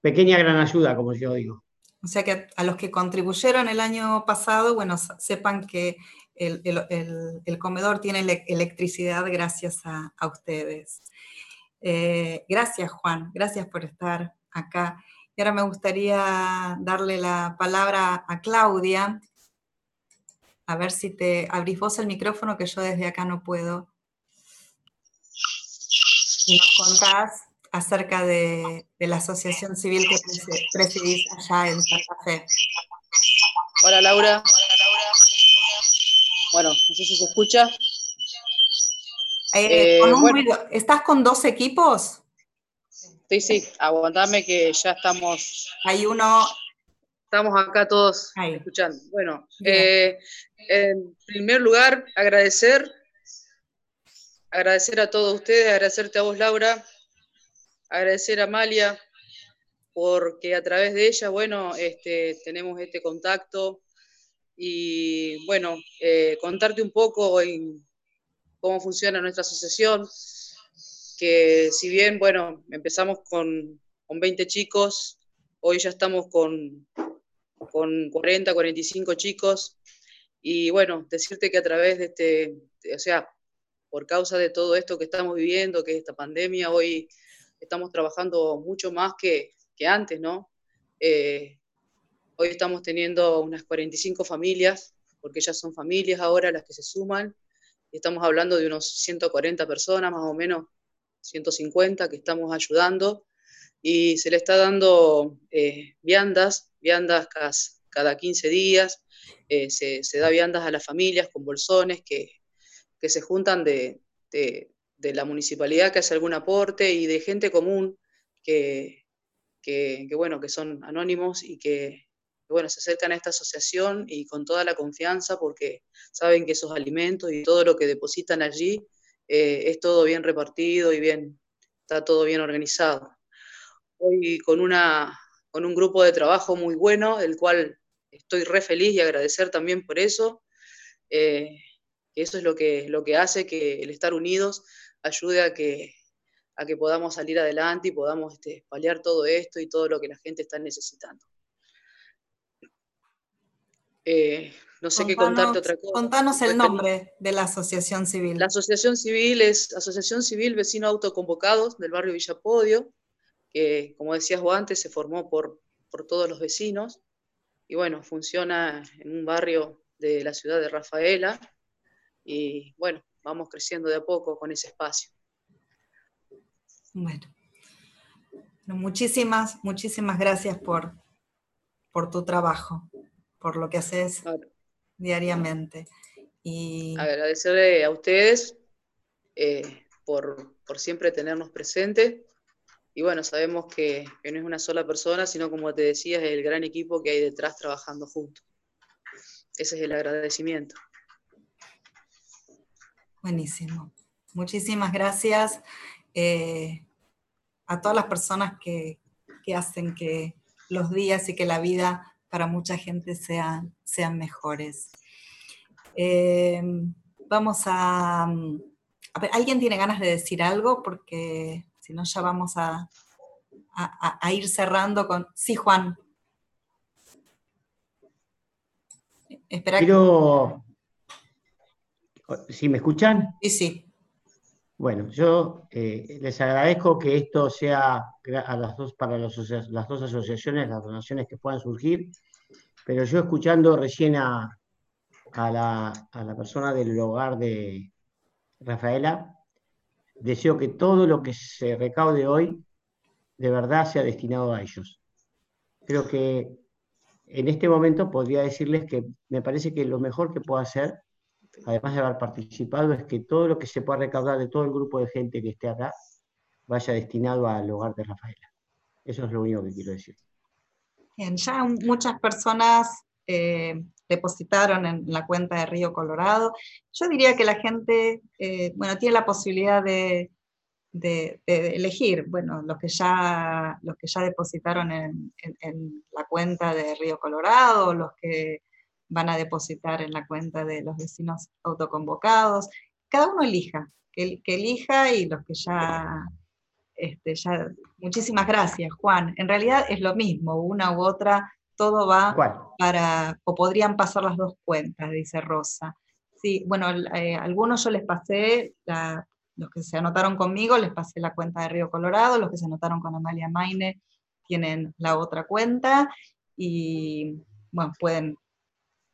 pequeña gran ayuda, como yo digo. O sea que a los que contribuyeron el año pasado, bueno, sepan que el, comedor tiene electricidad gracias a, ustedes. Eh, gracias, Juan, gracias por estar acá. Y ahora me gustaría darle la palabra a Claudia. A ver si te abrís vos el micrófono, que yo desde acá no puedo. Y nos contás acerca de, la asociación civil que presidís allá en Santa Fe. Hola, Laura. Bueno, no sé si se escucha. Eh, eh, ¿Estás con dos equipos? Sí, sí, aguantame que ya estamos. Hay uno. Estamos acá todos escuchando. Bueno, eh, en primer lugar, agradecer, agradecer a todos ustedes, agradecerte a vos, Laura, agradecer a Amalia, porque a través de ella, bueno, este, tenemos este contacto. Y, bueno, contarte un poco en cómo funciona nuestra asociación, que si bien, bueno, empezamos con, 20 chicos, hoy ya estamos con, con 40, 45 chicos, y bueno, decirte que a través de este, o sea, por causa de todo esto que estamos viviendo, que es esta pandemia, hoy estamos trabajando mucho más que, antes, ¿no? Eh, hoy estamos teniendo unas 45 familias, porque ya son familias ahora las que se suman, estamos hablando de unos 140 personas, más o menos 150 que estamos ayudando, y se le está dando eh, viandas, viandas cada, 15 días, eh, se, da viandas a las familias con bolsones que, se juntan de, la municipalidad que hace algún aporte y de gente común que, que, bueno, que son anónimos y que, bueno, se acercan a esta asociación y con toda la confianza porque saben que esos alimentos y todo lo que depositan allí eh, es todo bien repartido y bien, está todo bien organizado. Hoy con, una, con un grupo de trabajo muy bueno, el cual estoy re feliz y agradecer también por eso. Eh, eso es lo que, lo que hace que el estar unidos ayude a que, a que podamos salir adelante y podamos este, paliar todo esto y todo lo que la gente está necesitando. Eh, no sé qué contarte otra cosa. Contanos el nombre de la asociación civil. La asociación civil es Asociación Civil Vecino Autoconvocados del barrio Villapodio, que como decías vos antes, se formó por, por todos los vecinos y bueno, funciona en un barrio de la ciudad de Rafaela y bueno, vamos creciendo de a poco con ese espacio. Bueno, muchísimas, muchísimas gracias por, por tu trabajo por lo que haces diariamente. Y... Agradecerle a ustedes eh, por, siempre tenernos presente. Y bueno, sabemos que, no es una sola persona, sino como te decía, es el gran equipo que hay detrás trabajando juntos. Ese es el agradecimiento. Buenísimo. Muchísimas gracias eh, a todas las personas que, que hacen que los días y que la vida para mucha gente sean, mejores. Eh, vamos a, ¿alguien tiene ganas de decir algo? Porque si no ya vamos a, a, ir cerrando con... Sí, Juan. Espera. Quiero... ¿Sí me escuchan? Sí, sí. Bueno, yo eh, les agradezco que esto sea a las dos, para las dos asociaciones, las donaciones que puedan surgir, pero yo escuchando recién a, la, a la persona del hogar de Rafaela, deseo que todo lo que se recaude hoy de verdad sea destinado a ellos. Creo que en este momento podría decirles que me parece que lo mejor que puedo hacer, además de haber participado, es que todo lo que se pueda recaudar de todo el grupo de gente que esté acá vaya destinado al hogar de Rafaela. Eso es lo único que quiero decir. Bien, ya muchas personas eh, depositaron en la cuenta de Río Colorado. Yo diría que la gente, eh, bueno, tiene la posibilidad de, elegir, bueno, los que ya, los que ya depositaron en, la cuenta de Río Colorado, los que van a depositar en la cuenta de los vecinos autoconvocados, cada uno elija, que, elija y los que ya, este, ya, muchísimas gracias, Juan. En realidad es lo mismo, una u otra todo va para, o podrían pasar las dos cuentas, dice Rosa. Sí, bueno, eh, algunos yo les pasé, los que se anotaron conmigo, les pasé la cuenta de Río Colorado, los que se anotaron con Amalia Maine tienen la otra cuenta y, bueno, pueden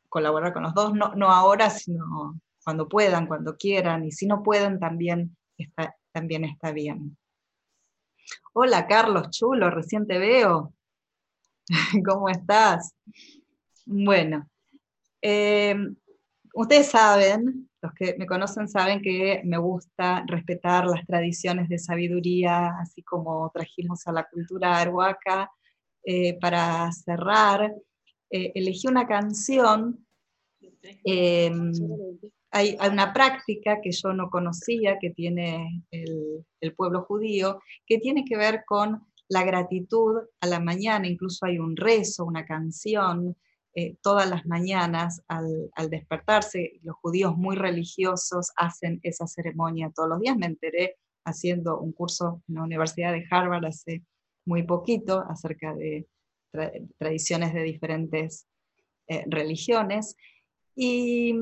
colaborar con los dos, no, no ahora, sino cuando puedan, cuando quieran, y si no pueden, también está, también está bien. Hola Carlos, chulo, recién te veo. ¿Cómo estás? Bueno, eh, ustedes saben, los que me conocen saben que me gusta respetar las tradiciones de sabiduría, así como trajimos a la cultura arhuaca. Eh, para cerrar, eh, elegí una canción. Hay, una práctica que yo no conocía, que tiene el pueblo judío, que tiene que ver con la gratitud a la mañana, incluso hay un rezo, una canción, eh, todas las mañanas al, despertarse, los judíos muy religiosos hacen esa ceremonia todos los días. Me enteré haciendo un curso en la Universidad de Harvard hace muy poquito acerca de tradiciones de diferentes eh, religiones. Y,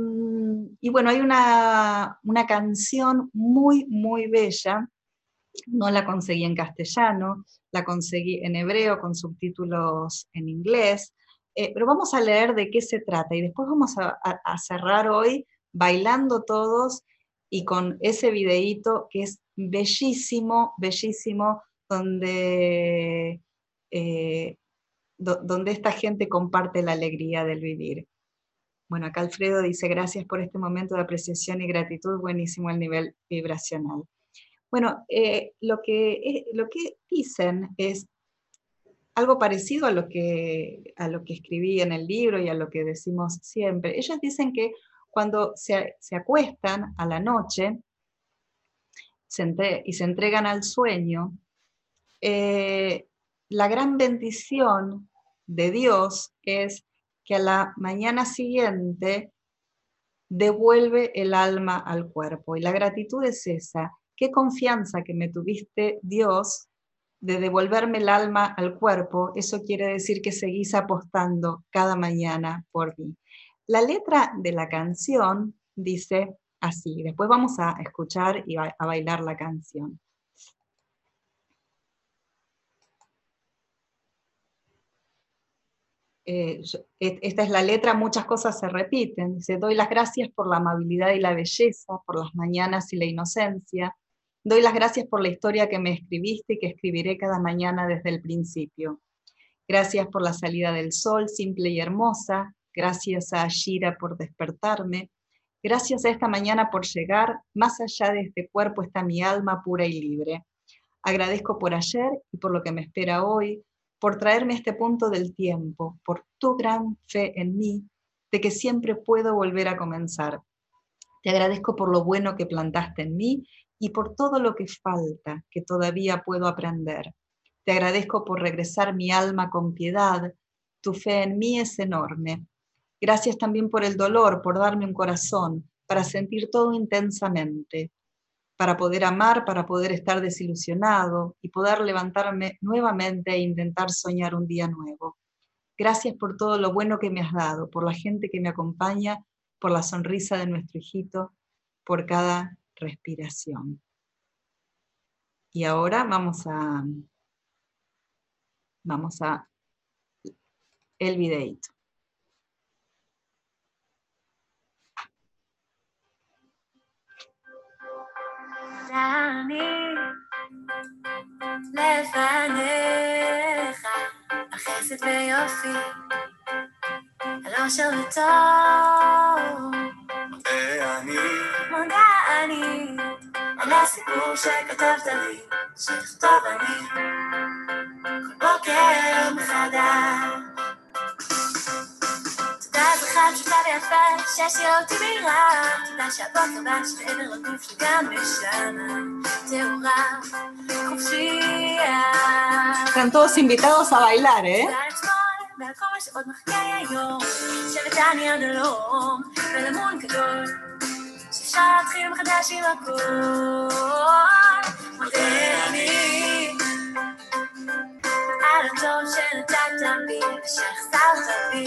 y, bueno, hay una, una canción muy, muy bella no la conseguí en castellano, la conseguí en hebreo con subtítulos en inglés, eh, pero vamos a leer de qué se trata y después vamos a, cerrar hoy bailando todos y con ese videíto que es bellísimo, bellísimo, donde, eh, donde esta gente comparte la alegría del vivir. Bueno, acá Alfredo dice, gracias por este momento de apreciación y gratitud, buenísimo el nivel vibracional. Bueno, eh, lo, que, lo que dicen es algo parecido a lo, que, a lo que escribí en el libro y a lo que decimos siempre. Ellas dicen que cuando se, acuestan a la noche y se entregan al sueño, eh, la gran bendición de Dios es que a la mañana siguiente devuelve el alma al cuerpo. Y la gratitud es esa, qué confianza que me tuviste, Dios, de devolverme el alma al cuerpo, eso quiere decir que seguís apostando cada mañana por mí. La letra de la canción dice así, después vamos a escuchar y a bailar la canción. Eh, e, esta es la letra, muchas cosas se repiten. Dice, doy las gracias por la amabilidad y la belleza, por las mañanas y la inocencia, Doy las gracias por la historia que me escribiste y que escribiré cada mañana desde el principio. Gracias por la salida del sol, simple y hermosa. Gracias a Ashira por despertarme. Gracias a esta mañana por llegar. Más allá de este cuerpo está mi alma pura y libre. Agradezco por ayer y por lo que me espera hoy, por traerme a este punto del tiempo, por tu gran fe en mí, de que siempre puedo volver a comenzar. Te agradezco por lo bueno que plantaste en mí y por todo lo que falta, que todavía puedo aprender. Te agradezco por regresar mi alma con piedad. Tu fe en mí es enorme. Gracias también por el dolor, por darme un corazón, para sentir todo intensamente, para poder amar, para poder estar desilusionado y poder levantarme nuevamente e intentar soñar un día nuevo. Gracias por todo lo bueno que me has dado, por la gente que me acompaña, por la sonrisa de nuestro hijito, por cada respiración. Y ahora vamos a, vamos a el videito. לפניך, החסד ויופי, הלושר וטוב. מודה אני, מודה אני, על הסיפור שכתבת לי, שכתוב אני, כל בוקר מחדש. תודה פשוטה ויפה, שהשאירה אותי מהירה. תודה שהבוקר בא שמעבר לגוף שלי גם נשמה טהורה, חופשייה. Están todos invitados a bailar, ¿eh? והכל שעוד מחכה היום, שבט אני עד הלום, ולמון גדול, שאפשר להתחיל מחדש עם הכל. מודה אני על הטוב שנתת בי, ושהחזרת בי.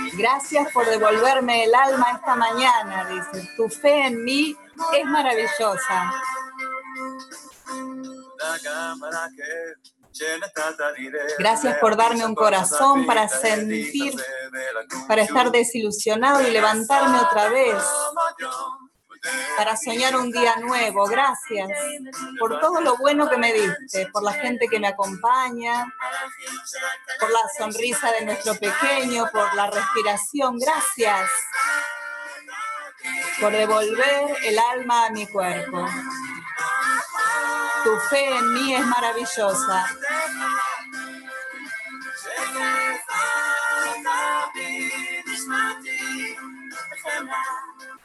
Gracias por devolverme el alma esta mañana, dice. Tu fe en mí es maravillosa. Gracias por darme un corazón para sentir, para estar desilusionado y levantarme otra vez, para soñar un día nuevo. Gracias por todo lo bueno que me diste, por la gente que me acompaña, por la sonrisa de nuestro pequeño, por la respiración. Gracias por devolver el alma a mi cuerpo. Tu fe en mí es maravillosa.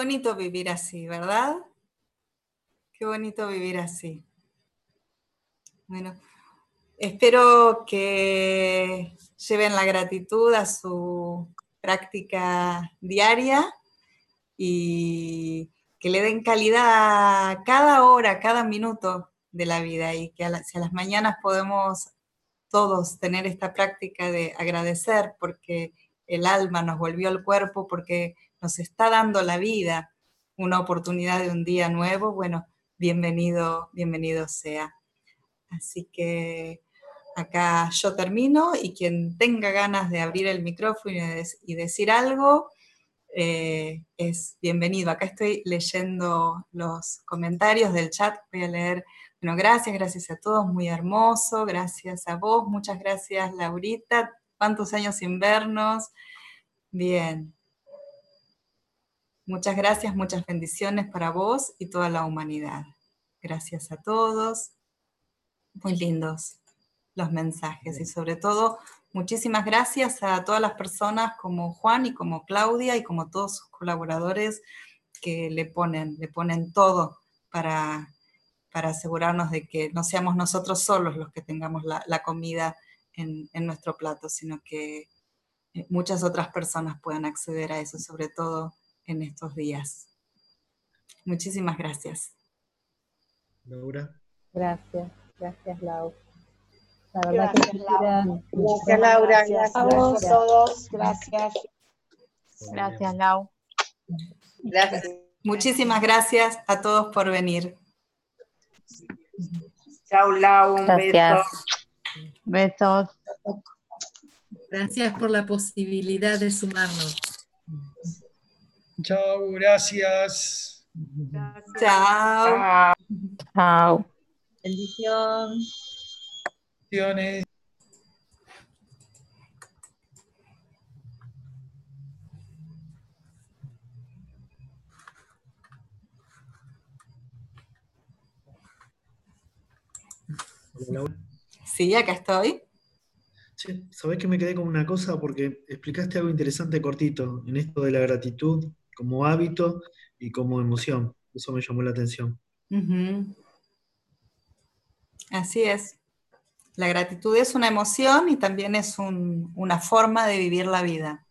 bonito vivir así, ¿verdad? Qué bonito vivir así. Bueno, espero que lleven la gratitud a su práctica diaria y que le den calidad a cada hora, cada minuto de la vida y que a a las mañanas podemos todos tener esta práctica de agradecer porque el alma nos volvió al cuerpo, porque nos está dando la vida una oportunidad de un día nuevo, bueno, bienvenido, bienvenido sea. Así que acá yo termino y quien tenga ganas de abrir el micrófono y, decir algo, eh, es bienvenido. Acá estoy leyendo los comentarios del chat, voy a leer. Bueno, gracias, gracias a todos, muy hermoso, gracias a vos, muchas gracias Laurita, cuántos años sin vernos. Bien, Muchas gracias, muchas bendiciones para vos y toda la humanidad. Gracias a todos. Muy lindos los mensajes y sobre todo muchísimas gracias a todas las personas como Juan y como Claudia y como todos sus colaboradores que le ponen, le ponen todo para, para asegurarnos de que no seamos nosotros solos los que tengamos la, comida en, en, nuestro plato, sino que eh, muchas otras personas puedan acceder a eso, sobre todo en estos días. Muchísimas gracias. Laura. Gracias, gracias Lau. La verdad gracias, que Laura. Gracias Laura, gracias, a todos, gracias. Gracias Lau. Gracias. Muchísimas gracias a todos por venir. Chao Lau, un gracias. beso. Besos. Gracias por la posibilidad de sumarnos. Chao, gracias. Chao. Chao. Bendición. Bendiciones. Sí, acá estoy. Sí, sabés que me quedé con una cosa porque explicaste algo interesante cortito en esto de la gratitud como hábito y como emoción. Eso me llamó la atención. Así es. La gratitud es una emoción y también es una forma de vivir la vida.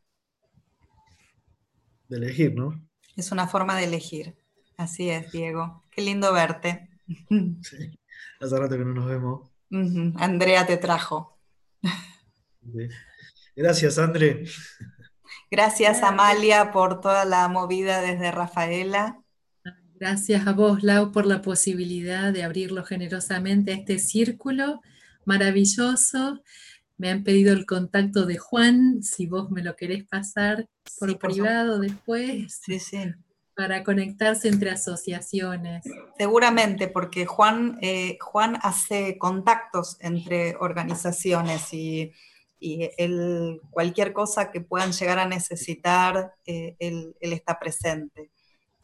De elegir, ¿no? Es una forma de elegir. Así es, Diego. Qué lindo verte. Sí. Hace rato que no nos vemos. Andrea te trajo. Gracias, André. Gracias, Amalia, por toda la movida desde Rafaela. Gracias a vos, Lau, por la posibilidad de abrirlo generosamente a este círculo maravilloso. Me han pedido el contacto de Juan, si vos me lo querés pasar por privado después. Sí, sí. Para conectarse entre asociaciones. Seguramente, porque Juan, eh, Juan hace contactos entre organizaciones y, y él, cualquier cosa que puedan llegar a necesitar, eh, él, él, está presente.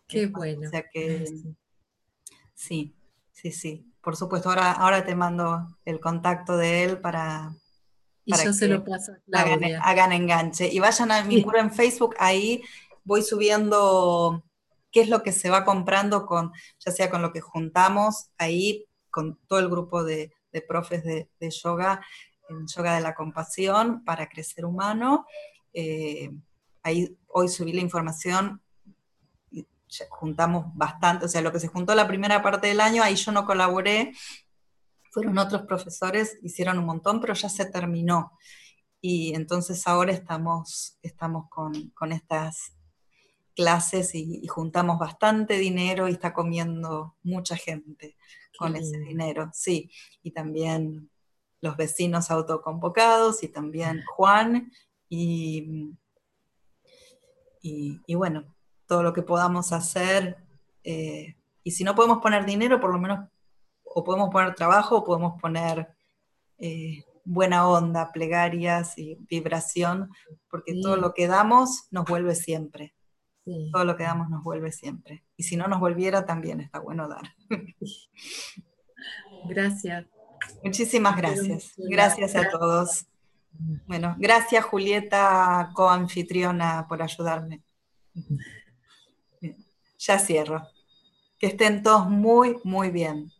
Qué bueno. O sea que, sí, sí, sí. Por supuesto, ahora, ahora te mando el contacto de él para, y yo se lo paso hagan, hagan, enganche. Y vayan a mi muro en Facebook, ahí voy subiendo qué es lo que se va comprando con, ya sea con lo que juntamos, ahí con todo el grupo de, de profes de, de, yoga, en Yoga de la Compasión para Crecer Humano. Eh, ahí hoy subí la información juntamos bastante, o sea, lo que se juntó la primera parte del año, ahí yo no colaboré, fueron otros profesores, hicieron un montón, pero ya se terminó. Y entonces ahora estamos, estamos con, con estas clases y, y, juntamos bastante dinero y está comiendo mucha gente con sí. ese dinero, sí. Y también los vecinos autoconvocados y también Juan y, y, y bueno, todo lo que podamos hacer. Eh, y si no podemos poner dinero, por lo menos o podemos poner trabajo o podemos poner eh, buena onda, plegarias y vibración, porque sí. todo lo que damos nos vuelve siempre. Sí. Todo lo que damos nos vuelve siempre. Y si no nos volviera, también está bueno dar. Gracias. Muchísimas gracias. Gracias a todos. Bueno, gracias Julieta, coanfitriona, por ayudarme. Ya cierro. Que estén todos muy, muy bien.